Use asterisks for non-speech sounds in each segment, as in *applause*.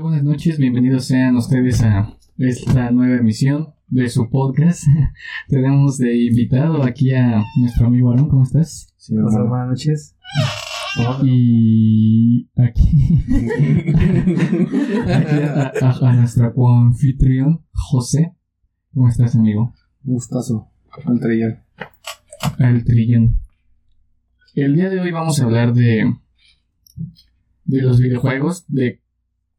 Buenas noches, bienvenidos sean ustedes a esta nueva emisión de su podcast. *laughs* Tenemos de invitado aquí a nuestro amigo Aaron, ¿cómo estás? Sí, Hola, buenas noches. Y aquí, *laughs* aquí a, a, a nuestro anfitrión, José. ¿Cómo estás, amigo? Gustazo, al trillón. Al trillón. El día de hoy vamos a hablar de de los videojuegos, de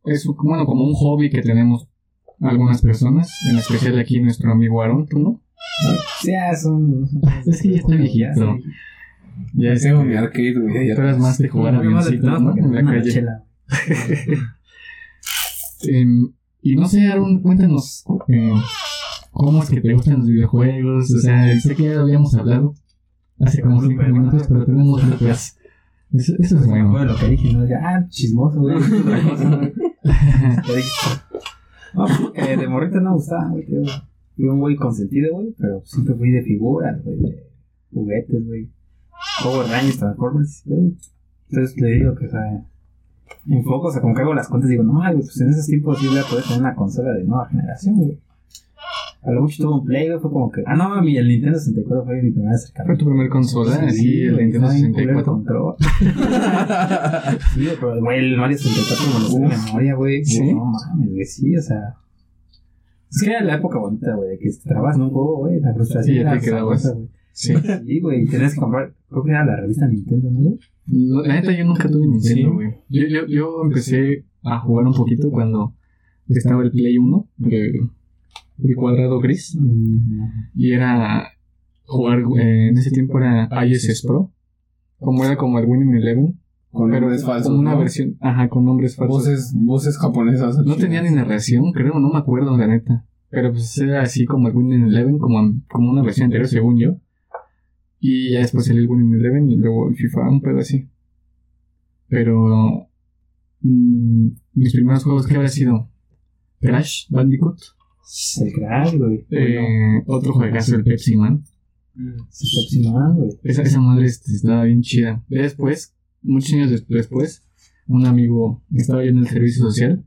es bueno como un hobby que tenemos algunas personas, en especial aquí nuestro amigo Aaron, ¿tú no? Sí, es *laughs* un... Es que ya está viejito. Ya tengo mi arcade, güey. Ya eras más de jugar avioncitos, ¿no? En la calle. eh, *laughs* y no sé, Aaron, cuéntanos eh, cómo es que te gustan los videojuegos. O sea, sé que ya habíamos hablado hace como 5 minutos, pero tenemos otras eso, eso es bueno. Bueno, lo que dije, ¿no? Ya, ah, chismoso, güey. *laughs* no, porque de morrito no me gustaba, güey. Fui un güey consentido, güey, pero siempre fui de figuras, güey, de juguetes, güey. Power Rangers, Transformers, güey. Entonces le digo que, o sea, enfoco, o sea, como que hago las cuentas, digo, no, güey, pues en esos tiempos sí voy a poder tener una consola de nueva generación, güey. A lo mucho tuvo un Play, güey, fue como que. Ah, no, mi, el Nintendo 64 fue mi primer acercamiento. ¿Fue tu primer consola? Sí, sí el Nintendo 64. *laughs* sí, pero güey, el Mario 64 me lo sé de memoria, güey. Sí. No mames, güey, sí, o sea. Es que era la época bonita, güey, que trabas en un juego, güey, la frustración. Sí, ya era te quedabas. güey. Sí. Sí, güey, y tenías que comprar. Creo que era la revista Nintendo, ¿no, güey? La neta, yo nunca tuve. Nintendo, güey. Yo, yo, yo empecé a jugar un poquito cuando estaba el Play 1, el, el cuadrado gris. Y era jugar, eh, en ese tiempo era ISS Pro. Como era como el Winning Eleven. Con pero nombres falsos. Como una ¿no? versión, ajá, con nombres falsos. Voces, voces japonesas. No tenía ni narración, creo, no me acuerdo, la neta. Pero pues era así como el Winning Eleven, como, como una versión anterior, según yo. Y ya después salió el Winning Eleven y luego el FIFA, un pedo así. Pero. mm, mis primeros juegos, ¿qué habría sido? Crash, Bandicoot. El Crash, güey. Eh, otro juegazo, el Pepsi Man. Está opcionando, güey. Esa, esa madre este, estaba bien chida. Después, muchos años des- después, un amigo estaba yo en el servicio social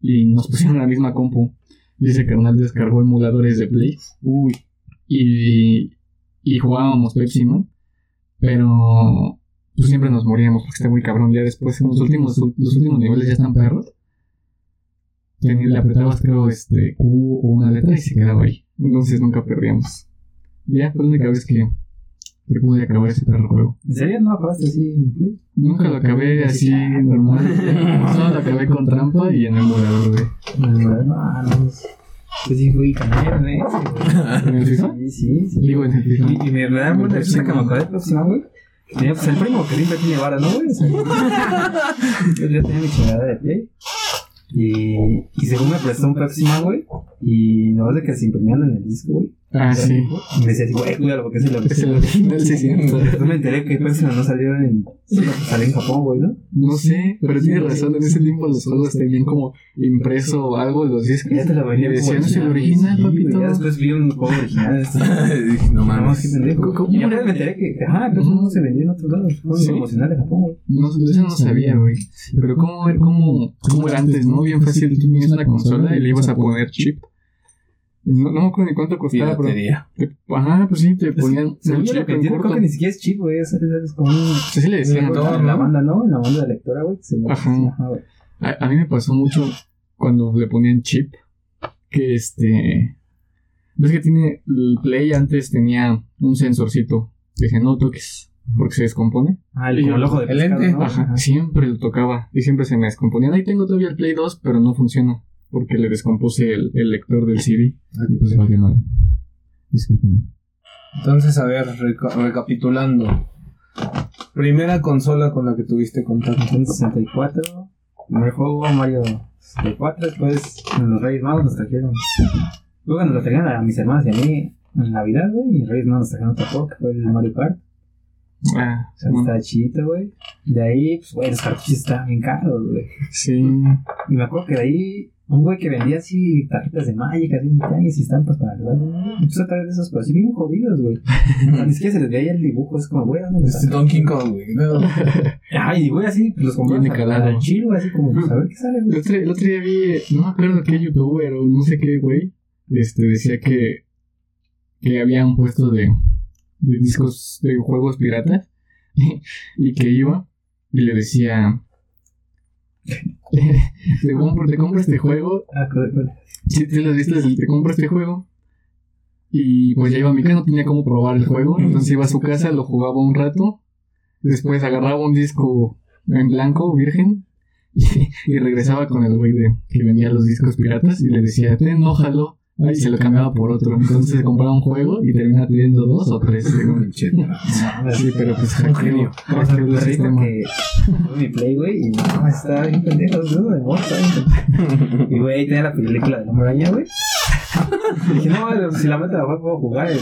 y nos pusieron la misma compu. Y ese carnal descargó emuladores de Play. Uy. Y, y jugábamos Pepsi Man. Pero pues siempre nos moríamos porque está muy cabrón. Ya después, en los últimos, los últimos niveles ya están perros. Tenía- Le apretabas, creo, este, Q o una letra y se quedaba ahí. Entonces nunca perdíamos. Ya fue la única vez que, que pude acabar ese perro juego. ¿En serio no acabaste así en? Nunca lo acabé así normal. *laughs* Solo lo acabé con trampa y en güey. No, no, no. Pues sí, güey, canero, ¿eh? ¿En el FIFA? Sí, sí, sí. Digo, en el FIFA. Y, y me, da mucha risa que me acordé Pepsi Man, güey. Tenía pues el primo que siempre tiene vara, ¿no, güey? *laughs* Yo tenía mi chingada de Play. Y, y según me prestó un Pepsi güey. Y no de que se imprimían en el disco, güey. Ah, sí. Y me decía así, güey, cuídalo porque es el Es el original, sí, sí. *laughs* Me enteré que Pepsi Man no salió en. Salió en Japón, güey, ¿no? No sé, pero tienes razón. En ese tiempo los juegos tenían como impreso algo de los discos. Ya te la venía Y decían, "Es el original, papito". Ya después vi un juego original. *laughs* este. Dije, no mames, qué pendejo. ¿Cómo? Y aparte me enteré que, ajá, eso no se vendía en otros lados. Fue Sí. promocional de Japón, güey. No, eso no sabía, güey. Pero cómo, cómo, cómo era antes, ¿no? Bien fácil. Tú tenías una consola y le ibas a poner chip. No, no me acuerdo ni cuánto costaba, pero... Piratería. Ajá, pues sí, te ponían yo lo chip que entiendo, creo que ni siquiera es chip, güey. Es, es, es como. Sí, sí le decían. Lector, en la ¿no? banda, ¿no? En la banda de lectora, güey. se Ajá. güey. A, a mí me pasó mucho cuando le ponían chip que este ves que tiene el play antes tenía un sensorcito dice no toques porque se descompone Ah, el, como el ojo de El pescado, lente. ¿no? ajá siempre lo tocaba y siempre se me descomponía ahí tengo todavía el play 2 pero no funciona porque le descompuse el, el lector del CD y pues valió madre discúlpenme Entonces, a ver, reca- recapitulando. Primera consola con la que tuviste contacto. Nintendo 64. Primer juego Mario 64. Después en los Reyes Magos nos trajeron. Luego nos lo trajeron a mis hermanas y a mí en Navidad, güey. Y en Reyes Magos nos trajeron otro juego que fue el Mario Kart. ah O sea, bueno, estaba chidito, güey. De ahí, pues, güey, los cartuchos estaban bien caros, güey. sí Y me acuerdo que de ahí Un güey que vendía así tarjetas de Magic, así en tianguis y estampas para el Empezó a traer de esos, pero así bien jodidos, güey. *laughs* Ni siquiera se les veía el dibujo, es como, güey, ¿dónde los Este sacas? Donkey Kong, güey. No. *laughs* Ay, güey, así, pues los calado. al chilo, así como, pues, a ver qué sale, El güey. otro, el otro día vi, no me acuerdo qué youtuber o no sé qué güey, este, decía que, que había un puesto de, de discos de juegos piratas *laughs* y que iba y le decía, *laughs* te compro, te compro este juego, Ah, si te lo has visto, te compro este juego. Y pues ya iba a mi casa, no tenía cómo probar el juego, entonces iba a su casa, lo jugaba un rato, después agarraba un disco en blanco, virgen, y, *laughs* y regresaba con el güey de que vendía los discos piratas y le decía, ten, ójalo, y se lo cambiaba por otro. Entonces se compraba un juego y terminaba teniendo dos o tres. Sí, pero pues hackeó me el sistema. que mi play, güey, y no, estaba bien pendejo. Y, güey, ahí tenía la película de Hombre Araña, güey. Y dije, no, si la meto a la web puedo jugar. el-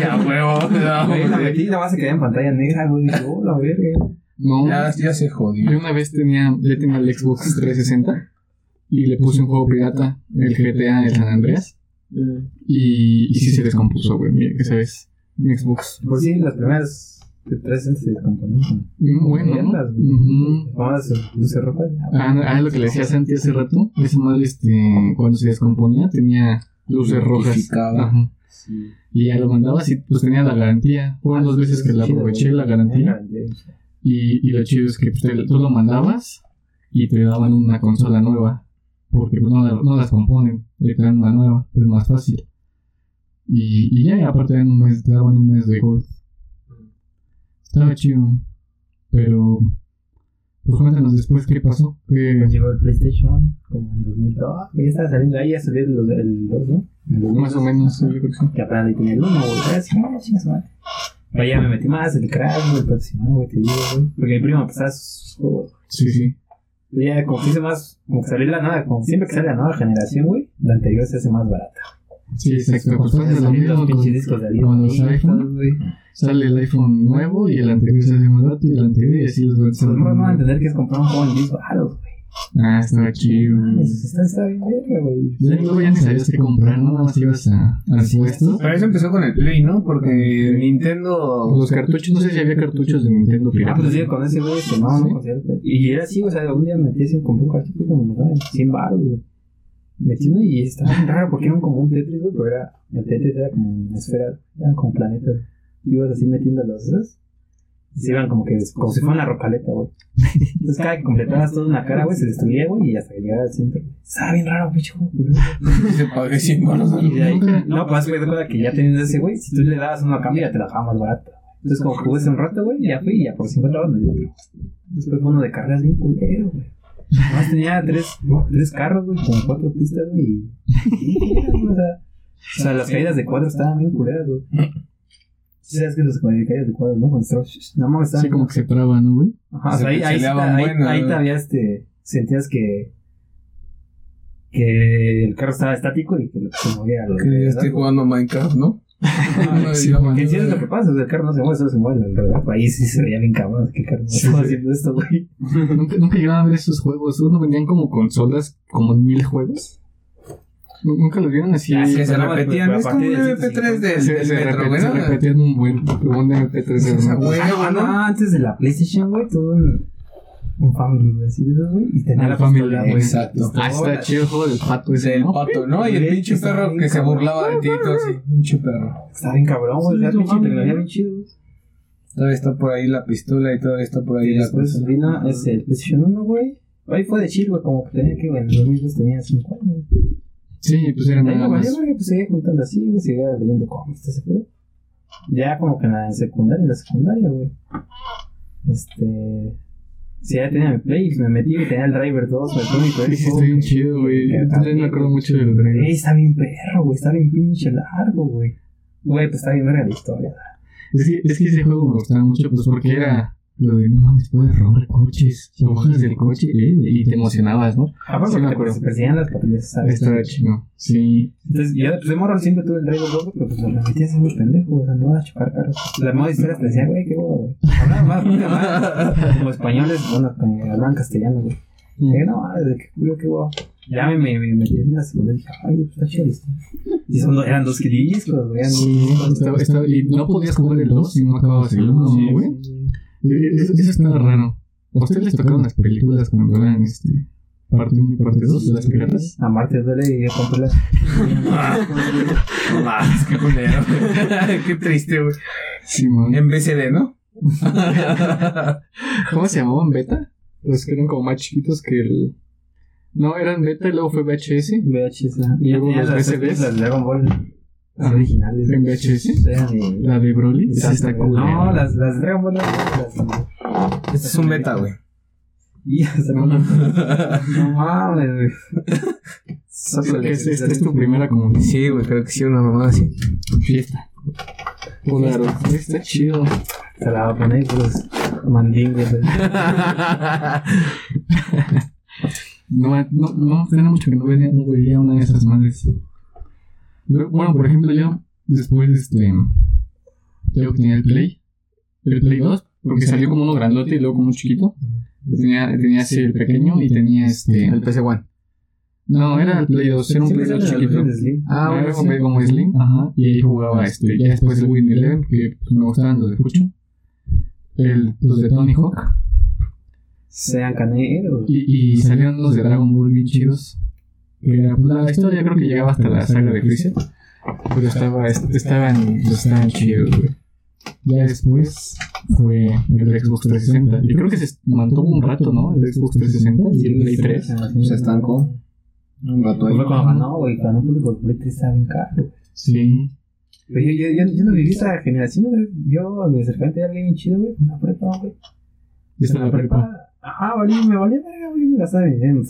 Ya, huevo. La no, metí, nada más se quedaba en pantalla negra, güey. Dije, oh, la verga. No, Ya, ya se jodió. yo una vez tenía, ya tenía el Xbox 360 y le puse un juego pirata, el GTA, el San Andreas, y, y sí se descompuso, güey, mira, esa vez, mi Xbox. Por si las primeras de 360 se descomponían Mm, Bueno, ¿no? Vamos a luces rojas. ya, güey. Ah, ah, lo que le decía a Santi hace rato, esa madre, este, cuando se descomponía, tenía luces rojas. Ajá. Sí. Y ya lo mandabas y pues tenía la garantía. Fueron dos veces que la aproveché, la garantía. Y, y lo chido es que pues, te- tú lo mandabas y te daban una consola nueva. Porque pues, no, no las componen, te dan una nueva, es más fácil. Y, y ya, aparte te, dan un mes, daban un mes de gold. Estaba chido. Pero, pues cuéntanos después qué pasó. ¿Qué, Nos llegó el PlayStation como en 2002. Ya estaba saliendo ahí, ya salió el, el 2, ¿no? El 2002. más o menos, sí, yo creo que sí. Que apenas ahí tenía el 1, güey. Era así, ah, chingas, madre. Pero ya me metí más, el Crash, el Man, güey, te digo, güey. Porque mi primo pasaba sus juegos. Sí, sí. Ya, como que hice más, como que salió la nueva, como siempre que sale la nueva generación, güey, la anterior se hace más barata. Sí, exacto. Pues pasa lo mismo con, discos de con los iPhone. güey. Sale el iPhone nuevo y el anterior se hace más barato y el anterior y así los van Pues no van a entender que es comprar un juego en 10 baros, güey. Ah, estaba chido. Eso está, está bien güey. Ya luego ya ni sabías qué comprar, ¿no? Nada más ibas a, puesto. Pero eso empezó con el Play, ¿no? Porque Nintendo. Los cartuchos, no sé si había *laughs* cartuchos de Nintendo Ah, pirata. pues sí, con ese güey, que no, Y era así, o sea, un día me metí así, compré un cartucho como me daba en 100 baros, güey. Metí uno y estaba bien raro porque eran como un Tetris, güey, pero era, el Tetris era como una esfera, eran como planetas. Tú ibas así metiendo los esos y se iban como que, como si fuera una rocaleta, güey. Entonces cada que completabas toda una cara, güey, se destruía, güey, y hasta que llegara al centro. Estaba bien raro, pinche juego, güey. *laughs* Se pagué 100 baros. Y de ahí, Nunca- no, pues güey, de cuenta que ya teniendo ese, güey, si tú le dabas uno a cambio, ya te la dejaba más barata. Entonces, como jugué ese un rato, güey, ya fui y ya por 50 baros me dio otro. Después fue uno de carreras bien culero, güey. Además tenía tres, tres carros, güey, con cuatro pistas, güey. y- O sea, o sea, las caídas de cuadros estaban bien culeras, güey. Sí, ¿Sabes que las caídas de cuadros, no? Cuando estabas, no mames, estaban Sí, como que se traba, ¿no, güey? Ajá, o sea, Se ahí, ahí, ahí, todavía este, sentías que, que el carro estaba estático y que lo que se movía Que ya estoy ¿verdad? jugando Minecraft, ¿no? *laughs* Ajá, Sí. Que sí es lo que pasa, o sea, el carro no se mueve, solo se mueve alrededor. Ahí sí se veía bien cabrón, que el carro no Sí, estaba sí. haciendo esto, güey. *laughs* Nunca, nunca llegaban a ver esos juegos. Uno vendían como consolas, como mil juegos. Nu- Nunca los vieron así. Sí, Que se repetían. Es como un de MP3 del, se, del se metro, repet- güey. se repetían un buen, un MP3 de Esa güey. Ah, no, antes de la PlayStation, güey, tuve un, un Family, güey, así de esos, güey. Y tenía Ah, la Family, pistola, güey. Exacto. Ah, está chido el juego del pato ese, Del pato, ¿no? Y el pinche perro que se burlaba de ti y todo así. Pinche perro. Está bien cabrón, güey, la es pinche tecnología ¿no? bien chido, güey. Todavía está por ahí la pistola y todavía está por ahí la después cosa. vino ese, el PlayStation 1, güey. Ahí fue de chill, güey, como que tenía que, güey, en 2002 tenía 5 años. Sí, pues era nada más. güey, pues seguía juntando así, güey, seguía leyendo cómics, ese pedo. Ya como que en la secundaria, en la secundaria, güey. Este. Sí, ya tenía mi Play, me metí y tenía el Driver 2, me fue mi primer Sí, sí, está bien chido, güey. Yo también me acuerdo mucho del Ey, driver. está bien perro, güey, está bien pinche largo, güey. Güey, pues está bien verga la historia. Es que, es que ese juego me gustaba mucho, pues porque era lo de no mames, puedes robar coches, lo bajas del coche eh, y te emocionabas, ¿no? Aparte, Sí, me porque acuerdo. se perseguían las patrullas, ¿sabes? Estaba chido. Sí, Entonces, yo pues, de morro siempre tuve el Driver 2, pero pues lo repetí así muy pendejo, o sea, no vas a chocar carros. Las modas historias te decían, güey, qué güey. Hablaban más, puta madre. como españoles, bueno, que hablaban castellano, güey. Dije, no, madre, qué culo, qué huevo. Ya me, me, me metí así en la segunda y dije, ay, pues está chido esto. Y son, eran dos discos, güey. eran dos Sí, discos, estaba- estaba- y no podías jugar el 2 si no acababas el 1, Sí, güey. Eso, eso estaba raro. ¿A ustedes les tocaron las películas cuando eran este, parte 1 y parte 2 de las piratas? A Marte duele y yo compré las. No mames, qué culero. qué triste, güey. Sí, man. En BCD, ¿no? *laughs* ¿Cómo se llamaban beta? Los que eran como más chiquitos que el. No, eran beta y luego fue VHS. VHS. Y luego los las, VCDs. las Dragon Ball. Las Ajá. originales. En VHS. La de Broly. Esa está. No, las, las Dragon Ball. Las, Este es un beta, güey. *laughs* Y No, no, no *laughs* mames, güey. Es- Esta es tu primera como Sí, güey, creo que sí, una mamada así. fiesta. Claro, está chido. Se la va a poner pues mandingos. güey. *laughs* No, no, no, tenía mucho que no veía, no veía una de esas madres. Pero, bueno, por ejemplo, yo después, este. Yo tenía el Play. El Play 2, porque salió como uno grandote y luego como uno chiquito. Tenía, tenía así el pequeño y tenía este. El PC One. No, era el Play 2, era un Play 2 salen chiquito. Ah, era bueno, como, sí. como Slim, ajá. Y ahí jugaba este. Ya después el Win Eleven, que pues, me gustaban los de Fucho. El, los de Tony Hawk. Sean caneros. Y, y salieron los de Dragon Ball bien chidos. Era, pues, la historia creo que llegaba hasta la saga de Freezer. Pero estaba, est- estaban, estaban chidos, güey. Ya después fue el Xbox 360. Y creo que se mantuvo un rato, ¿no? El Xbox 360 y el Play 3. Se estancó. Un rato ahí. Fue cuando ganó, güey. Ganó público el Play 3 estaba bien caro. Sí. Pero yo, yo, yo, yo no viví esa generación, güey. Yo, a mi acercamiento era alguien bien chido, güey. En la prepa, güey. Y está la prepa. Ajá, valía, me valía verga, güey. Me gastaba mi dinero en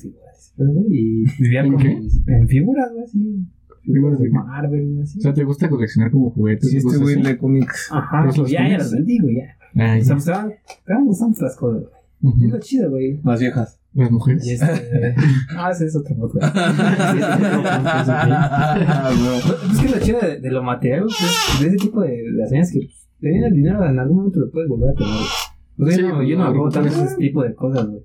güey, Y vivía ¿En con qué? mis- En figuras, güey, así. ¿Figuras de? Marvel, güey, así. O sea, ¿te gusta coleccionar como juguetes? Sí, este güey de cómics. Ajá, ¿Pues los ya, ya los vendí, güey, ya. Ay, O sea, pues estaban, estaban gustando otras cosas, güey. ujú. Es lo chido, güey. Las viejas. Las mujeres. Y este. *laughs* ah, ese es otro podcast. Es otro podcast, ok. Es que lo chido de, de lo material, güey, es de ese tipo de, de hazañas que pues, teniendo el dinero en algún momento lo puedes volver a tener. güey. O sea, Sí, yo no, yo no tanto no. ese tipo de cosas, güey.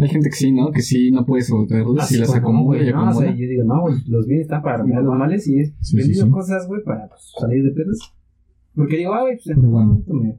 Hay gente que sí, ¿no? Que sí, no puede soltarlas Así y las acomoda y güey, no, o sea, yo digo, no, güey, los bienes están para remediar los males y he Sí, vendido sí. cosas, güey, para pues, salir de pedos. Porque digo, ah, güey, pues en algún momento me,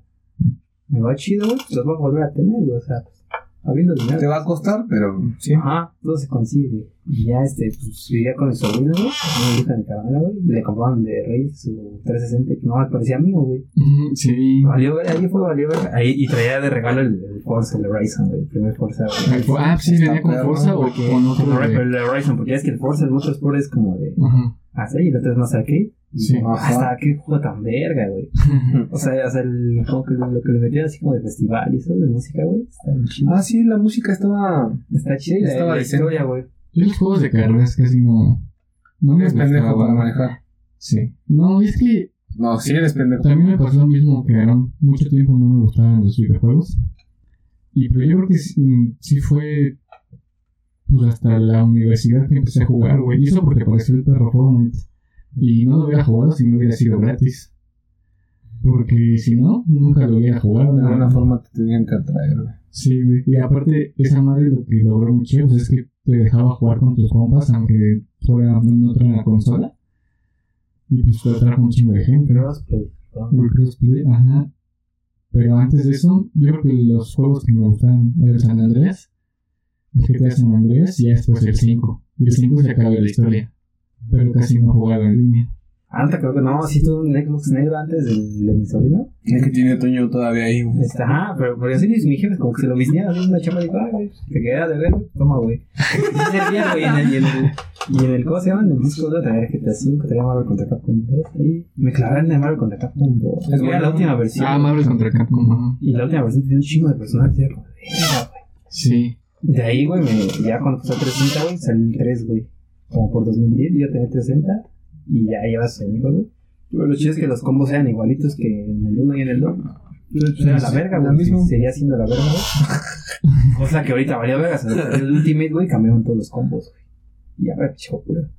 me va chido, güey, pues los voy a volver a tener, güey, o sea, pues, habiendo dinero. Te va a costar, pero sí. Ajá, todo se consigue. Y ya, este, pues, vivía con mi sobrino, güey, una hija de carnal, güey, le compraban de Reyes su 360 que no me parecía mío, güey. Sí. Valió, ahí fue, valió. Ahí, y traía de regalo el, el Forza, el Horizon, güey, el primer Forza, güey. Ah, sí, venía con Forza o con otro el, de... el Horizon, porque ya es que el Forza, el Motorsport es como de Ajá. así, y el otro es más arcade. Sí. hasta qué juego tan verga, güey. *laughs* O sea, o sea el, como que lo que le metían así como de festival y eso, de música, güey. Ah, sí, la música estaba. Está chido y la, estaba la decente. historia, güey. Yo los juegos de carreras casi no... No me Eres pendejo para manejar. Sí. No, y es que No, sí eres pendejo. también me pasó lo mismo que Aaron. Mucho tiempo no me gustaban los videojuegos. Y pero yo creo que sí, mm, sí fue... Pues hasta la universidad que empecé a jugar, güey. Y eso porque apareció el perro Fortnite. Y no lo hubiera jugado si no hubiera sido gratis. Porque si no, nunca lo hubiera jugado. De alguna forma te tenían que atraer, güey. Sí, güey. Y aparte, esa madre lo que logró mucho pues, es que te dejaba jugar con tus compas, aunque fuera en otra consola. Y pues te atrajo un chingo de gente. Crossplay. crossplay, ajá. Pero antes de eso, yo creo que los juegos que me gustaban era el San Andreas, el GTA San Andreas y ya después el 5. Y el 5 se acaba la historia. Pero casi no he jugado en línea. Antes creo que no, sí tuve un Xbox negro antes del, de mi sobrino. Es que tiene Toño todavía ahí, güey. Este, ajá, pero, pero así mis, mis jefes como que se lo visnearon, así una chama y dijo, ah, güey, te queda de ver, toma, güey. Y sí servía, güey, en el, y en el, y en el, ¿cómo se llama? En el disco de traía GTA 5, traía Marvel contra Capcom 2, ahí. Me clavaron el Marvel contra Capcom 2. Es bueno. la última versión. Ah, Marvel contra Capcom, ajá. Y la última versión tenía un chingo de personajes, güey. Sí. De ahí, güey, me, ya cuando pasó el 360, güey, salió el 3, güey. Como por 2010, yo tenía 360 y ya lleva sus años, güey. Pero lo chido es que los combos eran igualitos que en el 1 y en el 2. Entonces, pues era la verga, La güey. misma. Seguía siendo la verga, güey. *laughs* Cosa que ahorita valió verga. Se salió el Ultimate, güey, cambiaron todos los combos, güey. Y ya, güey, chico, pura.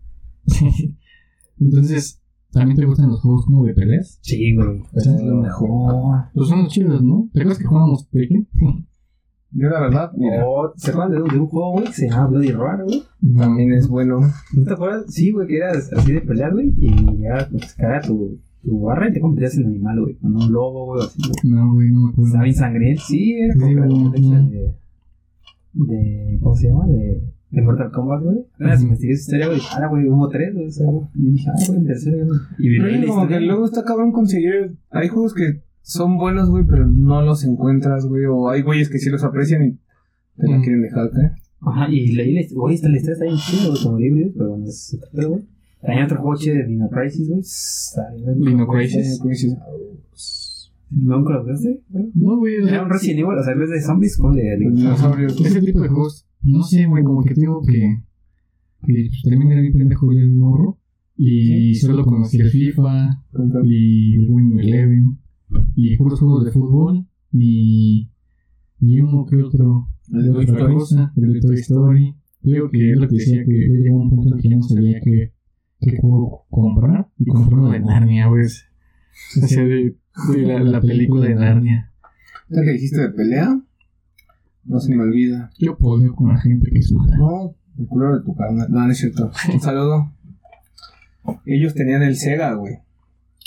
Entonces, ¿también te gustan los juegos como de peleas? Sí, güey. Pues es lo mejor. Pues son los chidos, ¿no? ¿Te acuerdas que jugábamos Tekken? Yo la verdad, mira, Oh, ¿Se acuerdan de un, de un juego, güey, que se llama Bloody Roar, güey? también es bueno. ¿No te acuerdas? Sí, güey, que era así de pelear, güey, y ya pues, caga tu, tu barra y te convertías en animal, güey, con un lobo, güey, así, güey. No, güey, no me acuerdo. Estaba bien sangriento. Sí, era como Sí, que la ujú. de, de. ¿Cómo se llama? De, de Mortal Kombat, güey. Ahora Ujú. investigué esa historia, güey. Ahora, güey, hubo tres, güey. Y yo dije, ah, güey, el tercero, güey. Y vi Pero la como que historia. luego está cabrón conseguir. Hay juegos que son buenos, güey, pero no los encuentras, güey. O hay güeyes que sí los aprecian y te la Mm. quieren dejar caer. Ajá, y leí la historia. Güey, esta la historia está bien chida, güey, como libros, pero bueno, se trata, güey. También otro chido de Dino Crisis, güey. Dino. Crisis. ¿Nunca lo güey? No, güey, Era un Resident Evil, o sea, en vez de zombies, con de. Dinosaurios. ese tipo de juegos, no sé, güey, como que digo que, que pues, también era bien pendejo yo el morro. Y solo conocí el FIFA y el Win Eleven y puros juegos de fútbol y, y uno que otro de otra cosa, el de Toy Story. Digo que es lo que decía que llegó un punto en que ya no sabía qué, qué juego comprar y compré uno de Narnia, güey. *laughs* O sea, de, de la, la película de Narnia. ¿Ya que dijiste de pelea? No se me olvida. Yo podeo con la gente que es mala. No, el culo de tu carnal. No, no es cierto. Un saludo. Ellos tenían el Sega, güey.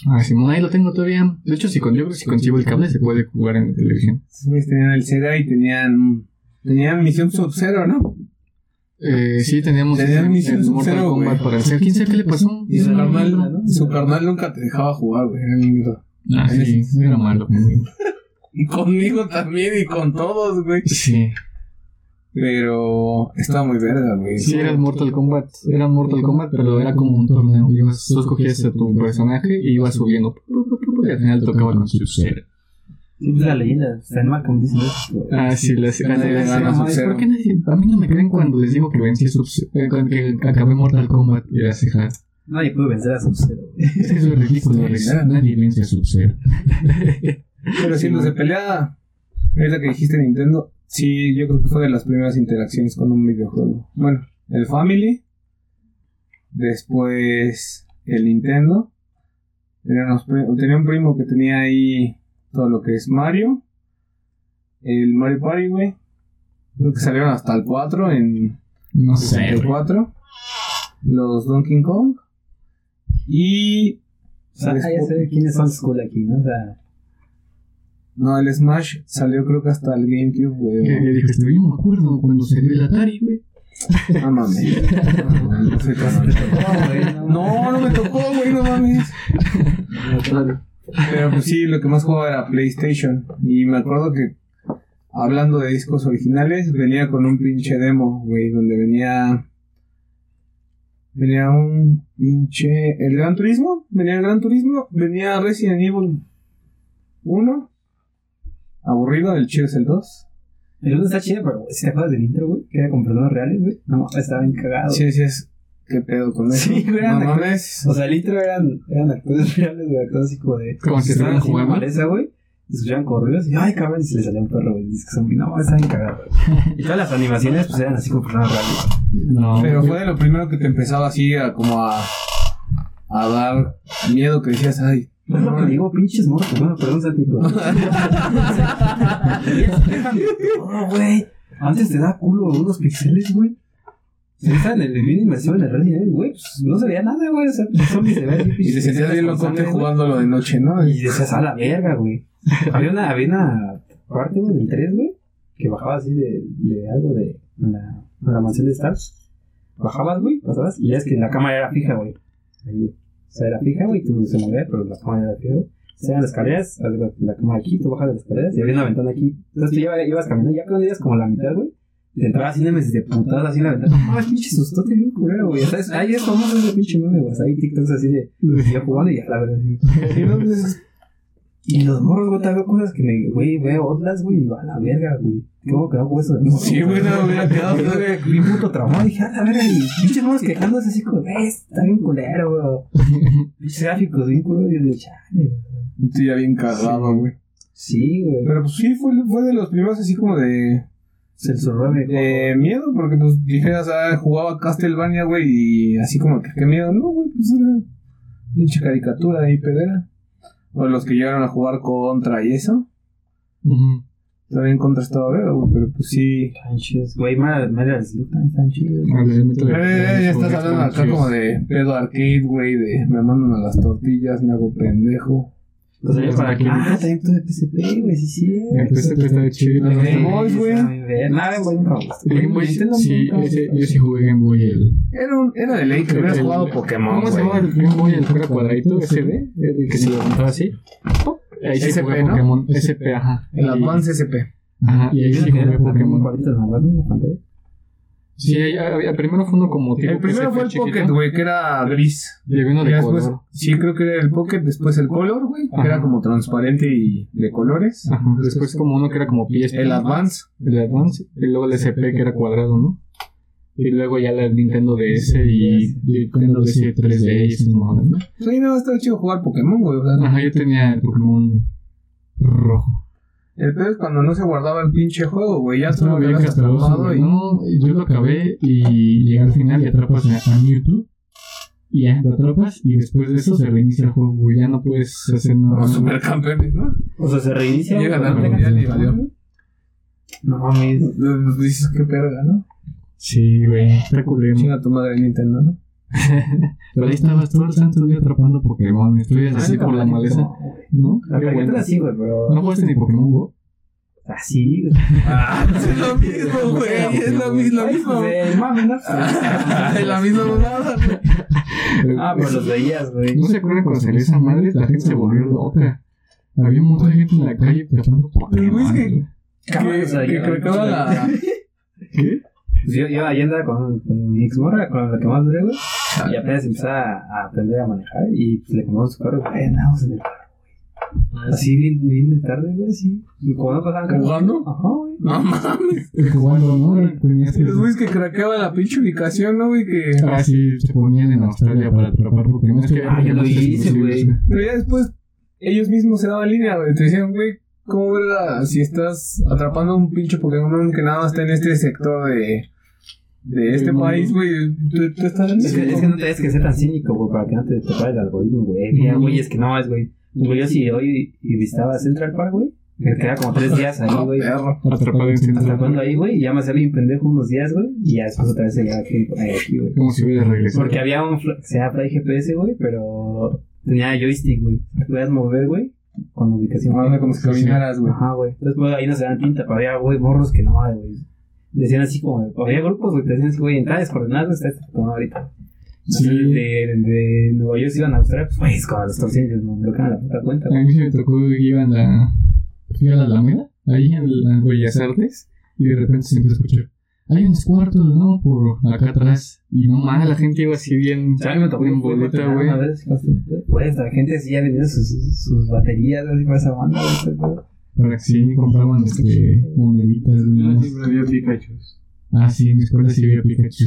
Ah, Simón, ahí lo tengo todavía. De hecho, si con, yo creo que si consigo el cable se puede jugar en la televisión. Güeyes tenían el Sega y tenían. Tenían Misión Sub-Zero, ¿no? Eh, sí, teníamos Tenían Misión Sub-Zero, Kombat güey. para el Sega. ¿Quién sabe qué le pasó? Y su No, carnal, no. su carnal nunca te dejaba jugar, güey. Ah, sí, era malo. *laughs* Y conmigo también y con todos, güey. Sí, Pero estaba muy verga, güey. sí, era el Mortal Kombat. Era Mortal Kombat, pero era como un torneo. Ibas, tú escogías a tu personaje y ibas subiendo. Y al final tocaba con su cero. Sí, pues la leyenda. Está en mal, como dicen. ¿no? Ah, sí, ganas. Sub-Zero. ¿Por qué nadie? A mí no me creen cuando les digo que vencí sub eh, cuando que acabé Mortal Kombat y era cejar. Nadie puede vencer a Sub-Zero. Eso es ridículo. Nadie vence a Sub-Zero. Pero si de pelea, es la que dijiste Nintendo. Sí, yo creo que fue de las primeras interacciones con un videojuego. Bueno, el Family. Después el Nintendo. Tenía, unos tenía un primo que tenía ahí todo lo que es Mario. El Mario Party, güey. Creo que salieron hasta el 4 en No sé, güey. 64. Los Donkey Kong. Y. O sea, ah, ya sé quiénes son school aquí, ¿no? O sea, No, el Smash salió creo que hasta el GameCube, güey. Yo me acuerdo cuando salió el Atari, güey. No mames. No, no me tocó, güey, no mames. Pero pues sí, lo que más jugaba era PlayStation. Y me acuerdo que, hablando de discos originales, venía con un pinche demo, güey, donde venía. Venía un pinche. El Gran Turismo. Venía el Gran Turismo. Venía Resident Evil 1. Aburrido, el chido es el 2. El uno está chido, pero si te acuerdas del intro, güey, que era con personas reales, güey. No, estaba bien cagado. Sí, sí, es. ¿Qué pedo con eso? Sí, güey, no anda- mames. O sea, el intro eran, eran actores reales, güey, actores así como de. Como si estaban en la jugando. maleza, güey. Y escuchaban corridos y, ay, cabrón, y se les salía un perro, güey. Dice que son, no, estaban bien cagados, güey. *laughs* Y todas las animaciones, pues eran así como personas reales. No. Pero fue de lo primero que te empezaba así a como a. a dar miedo que decías, ay. No es lo que digo, pinches morros, bueno, perdón, Santi, pero. *laughs* No, güey. Antes te da culo unos pixeles, güey. Si estaba en el bien inmersivo en Resident Evil, güey, pues no se veía nada, güey. O sea, zombies se veían Y te sentías bien locote jugándolo de noche, ¿no? Y decías, a la verga, güey. Había una, había una parte, güey, del 3, güey, que bajaba así de, de algo de la, de la mansión de Stars. Bajabas, güey, pasabas, y ya es que la cámara era fija, güey. Ahí, güey. Sea, era fija, güey, tú se movía, pero la cámara era fija, güey. O sea, las escaleras, la cámara aquí, tú bajas de las escaleras y había una ventana aquí. Entonces tú ibas, ibas caminando, ya cuando ibas como a la mitad, güey, te entrabas así de putadas así en la ventana. No, es pinche sustote, bien culero, güey. O sea, es- ahí es famoso ese pinche meme, güey. Hay TikToks así de yo jugando y ya la verdad, pues, y los morros, güey, te veo cosas que me, güey, veo otras, güey, y digo, a la verga, güey. ¿Cómo que no juego eso de nuevo? Sí, güey, no me hubiera quedado, Bien puto traumado, dije, a la verga, y pinches morros quejándose así como, eh, está bien culero, güey. *laughs* Pinches gráficos bien culeros, y yo digo, chale, güey. Estoy ya bien cagado, güey. Sí, güey. Pero pues sí, fue, fue de los primeros así como de. Censuró mi de miedo, porque pues dijeras, ah, jugaba Castlevania, güey, y así como que qué miedo. No, güey, pues era pinche caricatura ahí, pedera. O los que llegaron a jugar contra y eso. Ujú. Contra estaba verga, güey, pero pues sí. Están chidos. Güey, Slug también están chidos. De Eh, Gear, ya estás hablando acá como de pedo arcade, güey, de me mandan a las tortillas, me hago pendejo. Pues ahí Los para que. Ah, también tuve PSP, güey, sí, sí. El PSP está chido. ¿no? Game Boys, güey. Nada, güey, gustó. Game Boy, sí, ese, yo sí jugué Game Boy el... Era, un, era de ley que hubieras jugado Pokémon, ¿Cómo se llama el Game Boy? El que era cuadradito, SD, el que se levantaba así. Ahí sí SP, jugué ¿no? Pokémon, SP, ajá. El Advance SP. Ajá, y ahí sí jugué Pokémon. cuadritos nada más en la pantalla. Sí, ahí- ahí- primero fue uno como tipo El primero fue el chiquito, Pocket, güey, que era gris. Y había uno Y de después, color. sí, creo que era el Pocket, después el Color, güey, que era como transparente y de colores. Ajá, después como uno que era como PSP. El Advance. El Advance. Y luego el SP que era cuadrado, ¿no? Y luego ya el Nintendo DS y, y Nintendo DS 3D y esas modas, ¿no? Sí, no, estaba chido jugar Pokémon, güey. O sea, Ajá, yo tenía el Pokémon rojo. el pedo es cuando no se guardaba el pinche juego, güey. Ya tú Estaba lo bien habías atrapado güey. y... No, yo lo acabé y llegué al final y atrapas a, a Mewtwo. Y ya, lo atrapas y después de eso se reinicia el juego, güey. Ya no puedes hacer nada. Los supercampeones, ¿no? O sea, se reinicia. Mundial tengas- y valió. No mames. Dices que perga, ¿no? Sí, güey, está culero. Chinga tu madre Nintendo, ¿no? *laughs* Pero ahí estabas todo el santo día atrapando Pokémon. Estuvieras así por la maleza, No, güey. ¿no? La Qué bueno. caricatura sí, güey, pero. ¿No jugaste ni Pokémon Go? Así, güey. *laughs* Ah, *laughs* es lo mismo, güey. Es lo mismo. Es la misma mamada, güey. Ah, pero los veías, güey. ¿No se acuerdan cuando salió esa madre? La gente se volvió loca. Había un montón de gente en la calle atrapando Pokémon. güey, es que- la... ¿Qué? Pues yo, yo ahí andaba con, con mi ex morra, con la que más duré, güey. Y apenas empezaba a, aprender a manejar. Y pues le compramos su carro, güey. Andábamos en el carro, güey. Así bien, bien de tarde, güey, así. Como no pasaban carros. ¿Jugando? Ajá, güey. No mames. *laughs* Jugando, ¿no? Los güeyes que craqueaba la pinche ubicación, ¿no, güey? Que... Ah, sí, se ponían en Australia para atrapar Pokémon. Es que Ah, yo lo hice, güey. Pero ya después ellos mismos se daban línea, güey. Te decían, güey, ¿cómo verga si estás atrapando un pinche Pokémon que nada más está en este sector de, de este Sí, país, güey? Tú, tú estás en Es que, es que no tienes que ser tan cínico, güey, para que no te tocara el algoritmo, güey. Mira, güey, es que no, es, güey. Güey, yo si hoy y visitaba Central Park, güey, me quedaba como tres días ahí, Ah, *laughs* güey. Atrapado Atrapando ahí, güey, y ya me hacía bien pendejo unos días, güey, y ya después otra vez se aquí, eh, aquí, güey. Como si hubiera regresado. Porque había un fl- que se llama Fly GPS, güey, pero tenía joystick, güey. Te podías mover, güey, con ubicación. Ah, como si caminaras, güey. Ajá, güey. Entonces, pues, ahí no se dan tinta, pero había, güey, morros que no, güey. Decían así como, había grupos, güey, te decían así, güey, en tales coordenadas está este como ahorita. Sí. De, de Nueva York se iban a Australia, pues, como los torcidos, no bloquean la puta cuenta, A mí sí me tocó que iban a. Fui a la Alameda, ahí en las Bellas Artes, y de repente se empieza a escuchar. Hay unos cuartos, ¿no? Por acá atrás. Y no más, la gente iba así bien. A mí me tocó boleta, güey. A Güey, esta gente sí ya vendía sus, sus baterías, así para esa banda, que sí compraban este, moneditas, güey. había Pikachu. Ah, sí, en mi escuela sí había Pikachu.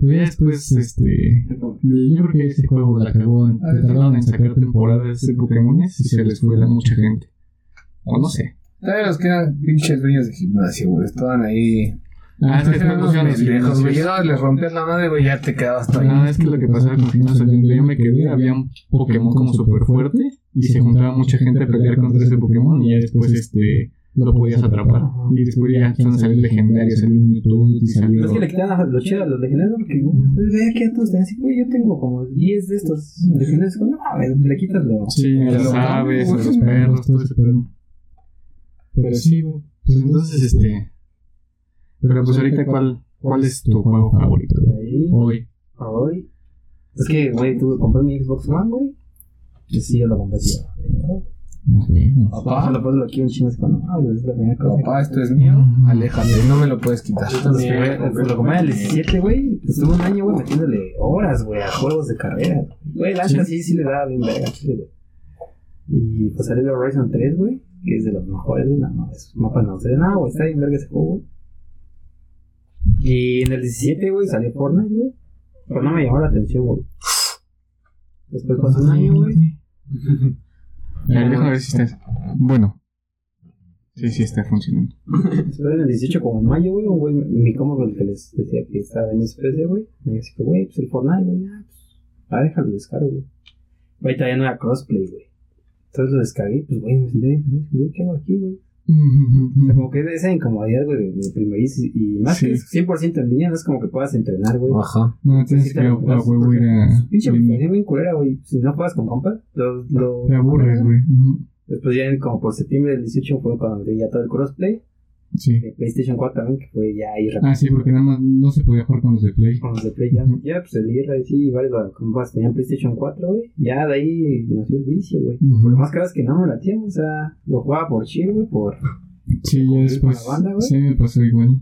Pero ya después, este. Yo creo que ese juego la cagó. Tardaron en sacar temporadas de Pokémon y se les fue la mucha gente. O no sé. Todavía los que eran pinches dueños de gimnasio, güey. Estaban ahí. Ah, es que Eran me unos pendejos, güey. Llegabas, les rompías la madre, güey, ya te quedabas todo ahí. Ah, es que lo que pasaba con Gimnasio donde yo me quedé, había un Pokémon como súper fuerte y se juntaba mucha gente a pelear contra ese Pokémon y ya después este lo podías atrapar. Y después ya empezaron a salir legendarios, salió Mewtwo y salió... es que le quitan lo chido a los legendarios porque, güey, ve que a todos así, güey, yo tengo como 10 de estos legendarios. No, le quitas lo. Sí, a las aves, a los perros, todo ese pedo. Pero sí, güey. Pues entonces, este... Pero pues ahorita, ¿cuál, cuál es tu juego favorito? Hoy. hoy. Es que, güey, tuve compré mi Xbox One, güey. Y sí, yo lo compré, tío. Papá, lo puedo aquí cuando, ah, güey, es la primera cosa. Papá, esto es mío. Aléjate, no me lo puedes quitar. Lo compré en el 17, güey. Estuve un año, güey, metiéndole horas, güey, a juegos de carrera. Güey, la neta sí, sí le daba bien verga, chile, güey. Y pues salió el Horizon 3, güey, que es de los mejores, güey. No, es un mapa no sé de nada, güey. Está bien verga ese juego, güey. Y en el 17, güey, salió Fortnite, güey. Pero no me llamó la atención, güey. Después pasó un año, güey. *laughs* A ver, si está... Bueno. Sí, sí está funcionando. Después en el 18, como en mayo, güey, mi cómodo, el que les decía que estaba en especie, güey, me dice que, güey, pues el Fortnite, güey, ya, pues, ah, déjalo descargo, güey. Güey, todavía no era crossplay, güey. Entonces lo descargué, pues, güey, me sentí bien, güey, ¿qué hago aquí, güey? O sea, como que esa incomodidad, güey, de, de primerizo y más Sí. que es 100% en línea, no es como que puedas entrenar, güey. Ajá. No, Sí, que. Pinche bien culera, güey. Si no juegas con compas, lo, lo- Te aburres, güey. Después ya en- como por septiembre del 18 fue cuando ya todo el crossplay. Sí. De PlayStation 4 también, que fue ya ahí rápido. Ah, sí, porque nada más no se podía jugar con los de Play. Con los de Play ya, ya pues el IRA y sí, varios compas tenían PlayStation 4, güey. Ya de ahí nació el vicio, güey. Ujú. Lo más caro es que no me la tiene, o sea, lo jugaba por chill, güey, por... Sí, ya después. la banda. Sí, me pasó igual.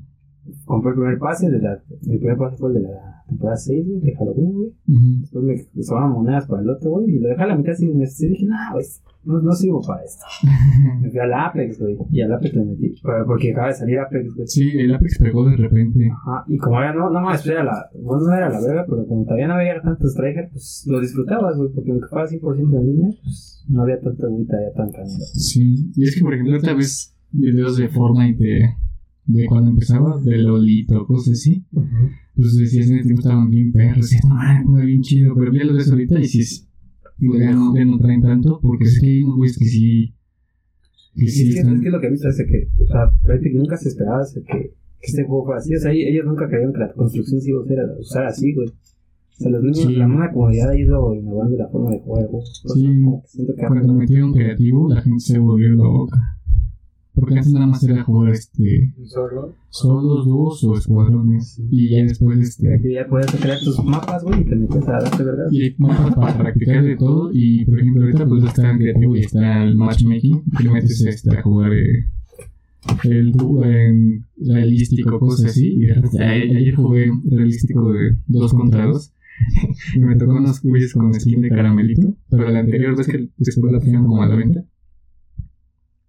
Compré el primer pase, de la, mi primer pase fue el de la temporada 6, güey, de Halloween, güey. Ujú. Después me sobraban monedas para el otro, güey, y lo dejé a la mitad así, me y dije, nah, güey, no, no sirvo para esto. *laughs* Me fui al Apex, güey, y al Apex le metí, pero porque acaba de salir Apex, güey. Sí, el Apex pegó de repente. Ajá, y como ya no, no más, era la, bueno, no era la verga, pero como todavía no había tantos tryhard, pues lo disfrutabas, güey, porque aunque fuera 100% en línea, pues no había tanta agüita ya tan cañera. Sí, y es que por ejemplo otra vez videos de Fortnite de, de cuando empezaba, de Lolito, cosas así. Pues decías en el tiempo estaban bien perros, decías, no, juega bien chido, pero ya los ves ahorita y dices, pues ya no, ya no traen tanto, porque es que hay unos güeyes que sí. Que sí es, que, están. es que lo que he visto es que, o sea, nunca se esperaba que, que este juego fuera así, o sea, ellos nunca creyeron que la construcción se iba a usar, usar así, güey. O sea, los mismos, Sí. la misma comunidad ha ido innovando la forma de juego. Sí. siento que Cuando metieron creativo, la gente se volvió loca. Porque antes nada más era jugar este, Solo. solos, dos o escuadrones. Y ya después este, que ya puedes crear tus mapas, güey, y te metes a darte verdad. Y hay mapas para practicar de todo. Y por ejemplo, ahorita pues está en creativo y está el matchmaking. Que le metes este, a jugar eh, el en realístico, cosas así. Y de repente, a- ayer jugué realístico de 2 contra 2. *laughs* y me tocó unos güeyes con skin de caramelito. Pero la anterior vez que después la pusieron como a la venta.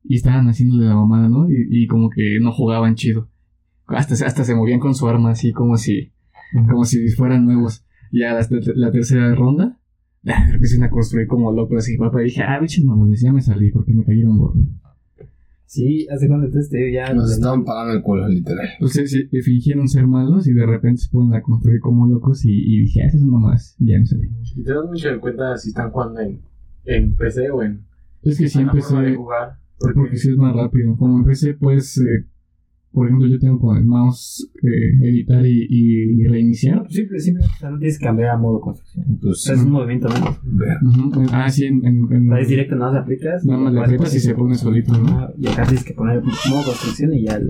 Y estaban haciéndole la mamada, ¿no? Y, y como que no jugaban chido. Hasta, se- hasta se movían con su arma así como si como si fueran nuevos. Ya la, la tercera ronda, empiezan a construir como locos así, papá. Y dije, ah, bichos mamones, ya me salí porque me cayeron gordos. Sí, hace cuando entonces te ya. Nos estaban pagando el culo, literal. Entonces sí, fingieron ser malos y de repente se ponen a construir como locos y, y dije, ah, esas mamás, y ya me salí. Y te das mucho de cuenta si están jugando en, en PC o en, Es que sí de empecé, jugar. Porque sí es más rápido. Como empecé, pues, eh, por ejemplo, yo tengo con el mouse eh, editar y, y reiniciar. Simple, simple, o sea, no tienes que cambiar a modo construcción. Sea, es un movimiento menos. ver. Ujú, Ah, sí, en, en, en- O sea, es directo, nada más aplicas. nada más le aprietas y se pone solito, ¿no? Ah, Y acá tienes que poner modo construcción y ya. el-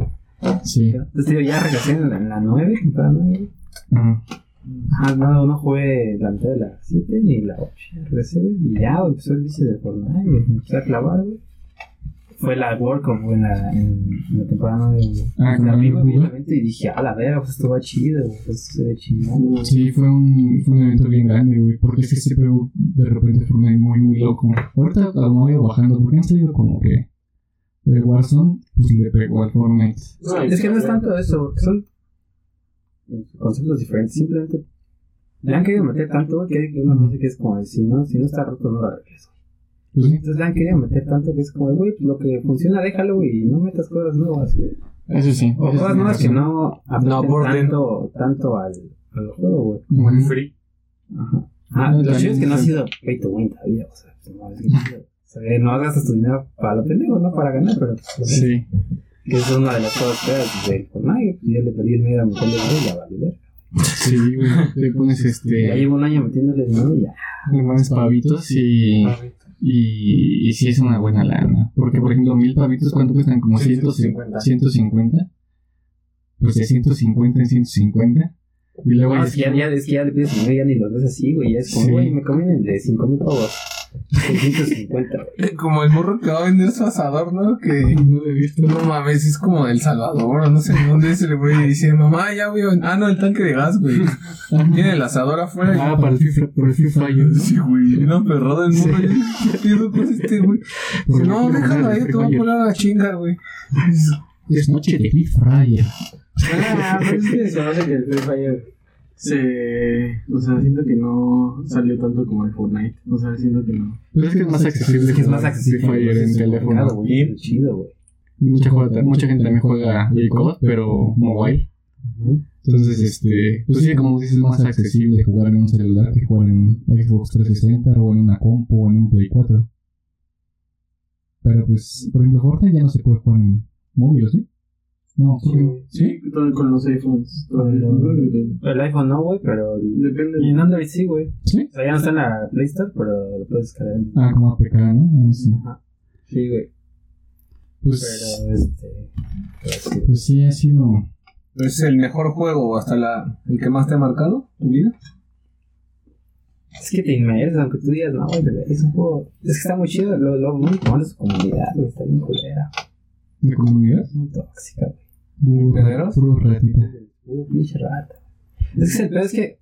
Sí. Entonces te digo, ya regresé en la, en la 9, temporada 9. Ajá. Ah, no, no jugué la mitad de la 7 ni la 8. Ya regresé, güey. Y ya, güey, empezó el vicio del Fortnite. Me empecé a clavar, güey. Fue la World Cup, en la, en, en la temporada 9, güey. Ah, evento y dije, ah, la verga, pues esto va chido. Pues se ve chingón, güey. Sí, fue un, fue un evento bien grande, güey, porque es que se pegó de repente Fortnite muy, muy loco. Ahorita lo voy bajando, porque han salido como que el Warzone, pues le pegó al Fortnite. No, Es que no es tanto eso, porque son conceptos diferentes. Simplemente le han querido meter tanto güey, que uno no sé qué es como de, si no, si no está roto, no lo regreso. Pues sí, Entonces le han querido meter tanto que es como, de, güey, pues lo que funciona, déjalo güey, y no metas cosas nuevas. güey. eso sí. O eso cosas nuevas que no aporten aporten. tanto, tanto al, al juego, güey. Como el Ujú. free. Ajá. Ah, No, lo chido es que no ha sido pay to win todavía, o sea, no, es que chido. O sea, no gastas tu dinero para lo pendejo, no para ganar, pero pues, Sí, que es una de las cosas feas del Fortnite. Pues yo le perdí el miedo a meterle dinero y ya vale ver. sí, güey. Le pones Ya este. llevo un año metiéndole dinero y ya. Le pones pavitos y. Y, y sí es una buena lana. Porque, por ejemplo, mil pavitos, ¿cuánto cuestan? Como 150. 150. Pues de 150 en 150. Y luego que ya, ya, es que ya le pides dinero y ya ni los ves así, güey. Ya es como, güey, me conviene el de 5 mil pavos. 650, güey. Como el morro que va a vender su asador, ¿no? Que No lo he visto. no mames, es como del Salvador, no sé dónde es el güey. Dice, mamá, ya voy a. Ah, no, el tanque de gas, güey. Tiene el asador afuera. Ah, para el Free, para el. Sí, güey. Una perrada del morro. ¿Qué pedo con este, güey? No, déjalo ahí, el te voy a poner a la chinga, güey. Es noche de Free Fire. Ah, pues es que se hace que el Free Fire. Se, o sea, siento que no salió tanto como el Fortnite. O sea, siento que no. Pero es que es más accesible. Es que es más accesible. Free Fire en es teléfono. es chido, güey. Mucha, juega- mucha gente también juega el COD, pero mobile. Entonces, este, pues sí, como dices, es más accesible jugar en un celular que jugar en un Xbox 360 o en una compu o en un Play 4. Pero pues, por ejemplo, Fortnite ya no se puede jugar en móvil, ¿sí? No, Sí, güey. ¿sí? Todo con los iPhones. Con Todo. El iPhone no, güey, pero. el- Depende. Y en Android sí, güey. ¿Sí? O sea, ya no está en la Play Store, pero lo puedes descargar. en- Ah, como APK, ¿no? Ah, sí. Ajá. Sí, güey. Pues, Pero este. pero sí. pues sí, ha sido. ¿Es el mejor juego hasta la, el que más te ha marcado tu vida? Es que te inmersas, aunque tú digas, no, güey, pero es un juego. Es que está muy chido. Lo, lo único malo es su comunidad, güey. Está bien culera. ¿De comunidad? Muy tóxica, güey. Puro, ¿Guerreros? puro ratita. Uh, pinche rata. Es que el peor es que.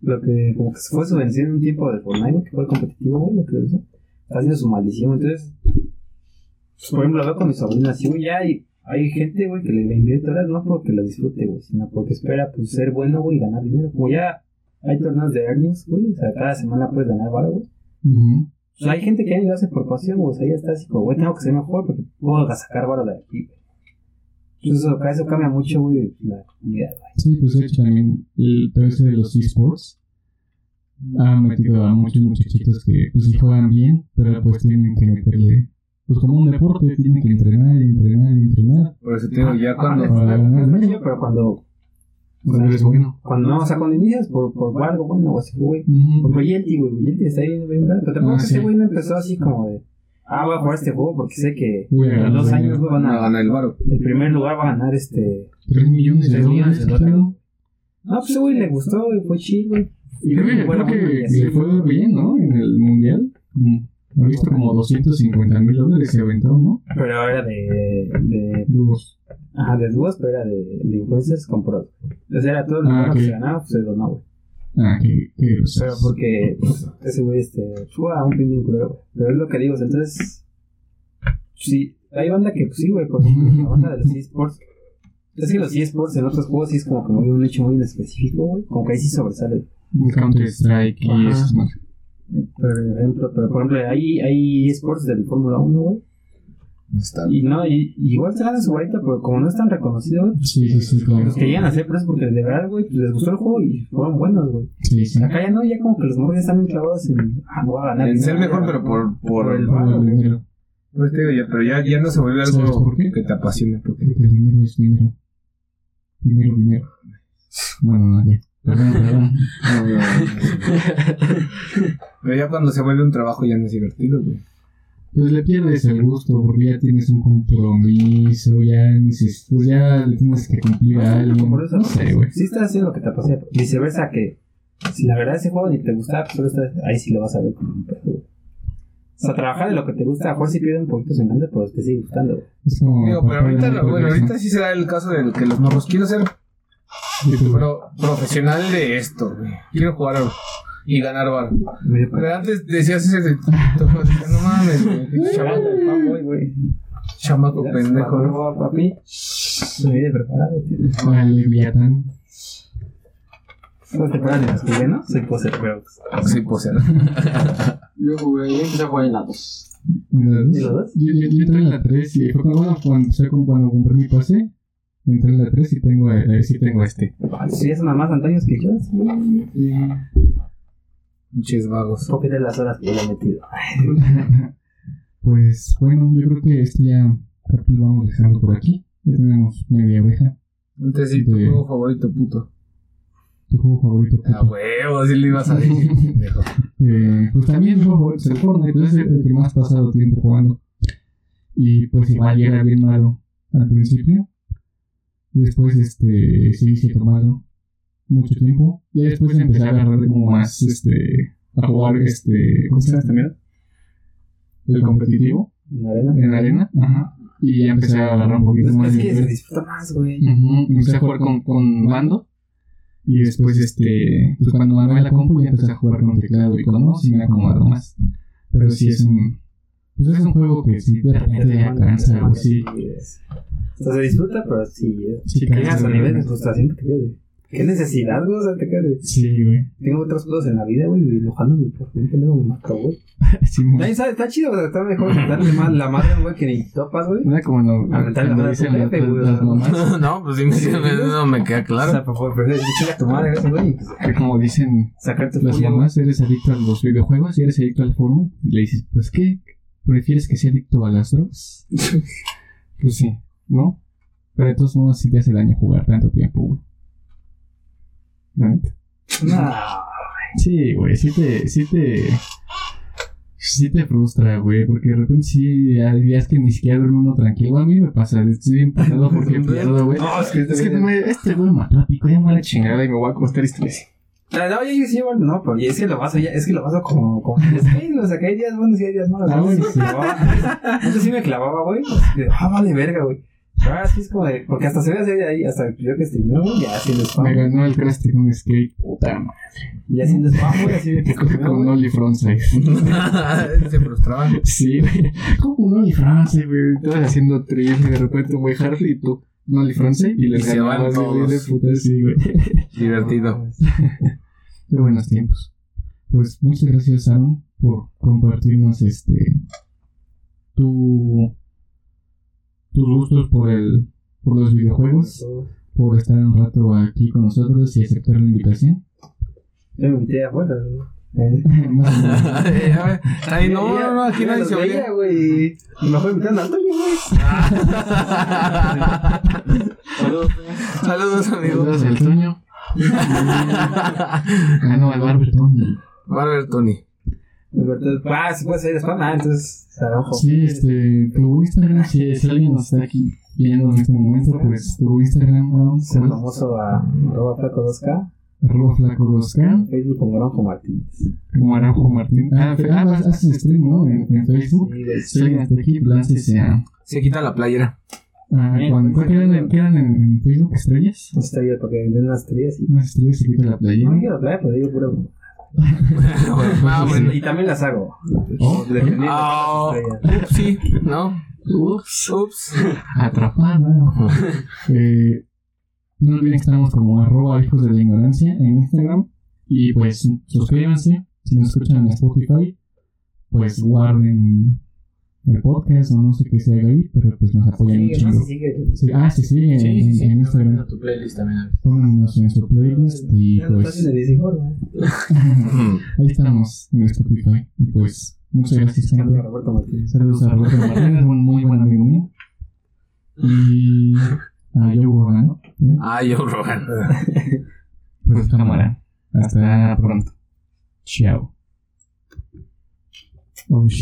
Lo que como que se fue su vencido en un tiempo de Fortnite, güey, que fue el competitivo, güey, lo que hizo. Está haciendo su maldición. Entonces. pues, por ejemplo, lo veo con mi sobrina así, güey, ya hay, hay gente, güey, que le, invierte horas no porque lo disfrute, güey, sino porque espera, pues, ser bueno, güey, y ganar dinero. Como ya hay torneos de earnings, güey, o sea, cada semana puedes ganar varo, güey. Ujú. O sea, hay gente que ya lo hace por pasión, güey, o sea, ya está así como, güey, tengo que ser mejor porque puedo sacar varo de aquí. Entonces, eso, eso cambia mucho, güey, la comunidad, güey. Sí, pues de hecho también el PVC de los esports ha metido a muchos muchachitos que pues sí juegan bien, pero pues tienen que meterle, pues como un deporte, tienen que entrenar y entrenar y entrenar. Por eso te digo, ya cuando... Ah, chido, pero cuando, Cuando eres bueno. cuando no, o sea, cuando inicias por, por algo bueno, o así, güey. Por Yelty, güey, Yelty está bien, bien, bien, pero te acuerdas Ah, que sí. ese güey no empezó así como de, ah, voy a jugar este juego porque sé que en dos años, güey, van a a, ganar el varo. el primer lugar va a ganar este, 3 millones de Tres millones dólares. de dólares. claro. no, pues ese güey le gustó, güey, fue chido, güey. Y creo que, le fue bien, ¿no? En el mundial. Mm. He visto como 250 mil dólares se aventó, ¿no? Pero era de, de, Dúos. ajá, de dúos, pero era de, de influencers con pros. O sea, era todo lo Ah, que se ganaba, pues se donó, güey. Ah, qué, qué Pero porque pues, ese güey este, fue a un pin culero, güey. Pero es lo que digo, entonces. Sí, hay banda que, pues sí, güey, por ejemplo, la banda de los eSports. Es que los eSports en otros juegos sí es como que muy un hecho muy en específico, güey. Como que ahí sí sobresale. Counter Strike y esos más. Por ejemplo, pero por ejemplo, hay, hay eSports del Fórmula 1, güey. Está. Y no, y, igual se ganan su varita, pero como no es tan reconocido, güey. Sí, sí, sí, claro. Los que llegan a hacer, pero es porque de verdad, güey, pues les gustó el juego y fueron buenos, güey. Sí, sí. Acá ya no, ya como que los morros ya están bien clavados en. Ah, voy a ganar. En ser mejor, pero por, por, Por el dinero. Pues te digo, ya, pero ya, ya no se vuelve ¿Sabes algo por qué? que te apasione. Porque Porque el dinero es dinero. Dinero, dinero. Bueno, no, ya. Pero ya cuando se vuelve un trabajo ya no es divertido, güey. Pues le pierdes el gusto porque ya tienes un compromiso, ya pues ya le tienes que cumplir a alguien. No sé, güey. Sí estás haciendo lo que te apasiona. Viceversa que si la verdad ese juego ni te gusta, pues solo estás, ahí sí lo vas a ver como un güey. O sea, trabajar de lo que te gusta, a lo mejor sí pierde un poquito su pero te sigue gustando. güey. Es como Digo, pero ahorita, bueno, ahorita sí se da el caso de que los morros quiero ser pro- profesional de esto, güey. Quiero jugar a- y ganar bar. Pero antes decías ese de no mames, güey. Chamaco, güey. pendejo. ¿no? papi, me viene preparado, tío. al Leviatán. ¿No te acuerdas de los chilenos? Soy poser, pero. pues, pues era. Yo jugué, yo empecé a jugar en la 2. ¿En la dos? ¿Y los dos? Yo, yo, yo entré en la 3 y fue cuando, con- cuando compré mi pase. Entré en la 3 y tengo, eh, sí tengo este. Ah, Sí, son más antaños que yo. sí. Pinches vagos. Poquito de las horas que le he metido. *laughs* Pues bueno, yo creo que este ya lo vamos dejando por aquí. Ya tenemos media oreja. Entonces, sí, tu De- juego favorito, puto. Tu juego favorito. A puto. huevo, sí le ibas a decir. *laughs* Eh, pues también mi juego favorito es el Fortnite, pues es el que más pasado tiempo jugando. Y pues igual era bien malo al principio. Después este sí hice tomado mucho tiempo. Y después empecé a agarrar como más este a jugar este ¿cómo se llama esta mierda? El competitivo En la arena. en la arena. Ajá. Y ya empecé a agarrar un poquito más es de que se disfruta más, güey. Empecé a jugar con, con mando. Y después, este, pues cuando me armé la compu ya empecé a jugar con teclado y con mouse y me acomodado más. Pero sí es un, pues es un juego que sí de repente ya cansa, güey, sí. es- O sea, se disfruta, pero sí. eh. Sí Llegas a nivel de güey. frustración que te quedas de. ¿Qué necesidad, güey? O sea, te quedas de. Sí, güey. Tengo otros cosas en la vida, güey, y enojándome por un pendejo me mató, güey. *laughs* Sí, Nadie sabe, está chido, o sea, está mejor darle más la madre a un güey que ni topas, güey. Era como no, Aventar la madre a tu jefe, güey, o mamás, *laughs* No, pues si me- no me queda O claro. sea, por favor, prefieres chinga a tu madre, güey, que como dicen sacar tu las mamás, eres adicto a los videojuegos y eres adicto al Fortnite. Y le dices, pues qué, ¿prefieres que sea adicto a las drogas? pues sí, ¿no? Pero de todos modos sí te hace daño jugar tanto tiempo, güey. Neta. No, Sí, güey, sí te, sí te, sí te frustra, güey, porque de repente sí hay días que ni siquiera duerme uno tranquilo. A mí me pasa, estoy bien pasado porque *laughs* pierdo, güey. No, es que Es que me- este güey me mató a pico, ya me la chingada y me voy a acostar y estoy así. Ah, No, yo sí, bueno, no, pero es que lo paso ya, es que lo paso como, como o sea, que hay días buenos y hay días malos. Ah, Antes sí me *laughs* antes sí me clavaba, güey, de, ah, vale verga, güey. Pero ahora sí es como de, porque hasta se ve así de ahí, hasta yo que streameo, güey, ya haciendo Me spam, ganó el crash un skate, puta madre. ya haciendo spam, güey, así de Con un. Oli Frontside. *laughs* Se frustraban. Sí, güey. Como un Oli Frontside, güey. Todos haciendo trill y de repente güey Harley y tú. Un Oli Frontside y les güey, todos. de puta, sí, güey. *laughs* Divertido. *laughs* Qué buenos tiempos. Pues muchas gracias, Aaron, por compartirnos este. Tu. Tus gustos por el. por los videojuegos. Por estar un rato aquí con nosotros y aceptar la invitación. Yo me invité afuera, güey. Eh. Menos. Ay, no, no, no, aquí nadie se oye. güey. Y me fue invitando a Antonio, güey. Saludos. Saludos, amigo. Saludos al sueño. Ah, no, Barberton. Barber Tony. Entonces, ah, se puede hacer spam, ah, entonces, se enojo. Sí, este, tu Instagram, si, si alguien nos está aquí viendo en este momento, pues tu Instagram, Aaron, Soy ¿cuál es? famoso a arroba flaco 2K, arroba flaco 2K, Facebook como Ronjo Martínez. como Aranjo Martín. Ah, fe- ah, vas- haces stream, ¿no? En, en Facebook. Sí, está aquí. Se quita la playera. a cuando, ¿Cuál quedan, en, quedan en, en Facebook? ¿Estrellas? Está ahí para que den unas estrellas y. Unas estrellas se quita la No playera. me quiero playa, pero digo pura. Ah, *laughs* *laughs* bueno. Y también las hago. Oh, Dependiendo de Ah, las estrellas. *laughs* sí, ¿no? Ups, ups. atrapada. Eh, no olviden que estamos como arroba hijos de la ignorancia en Instagram. Y pues suscríbanse. Si nos escuchan en Spotify, pues guarden el podcast o no sé qué se haga ahí, pero pues nos apoyan no sigue. Sí, ah, sí, sí, en, Sí, sí, sí. en Instagram. Tu playlist también. Pónganos en su playlist y pues en *laughs* ahí estamos en Spotify. Y pues muchas gracias, Saludos a. Roberto Martínez. Saludos a Roberto Martínez, un muy buen amigo mío. Y a Joe Rogan, ¿no? Ah, yo, Rogan. *laughs* Pues cámara. Hasta pronto. Chao. Oh, shit.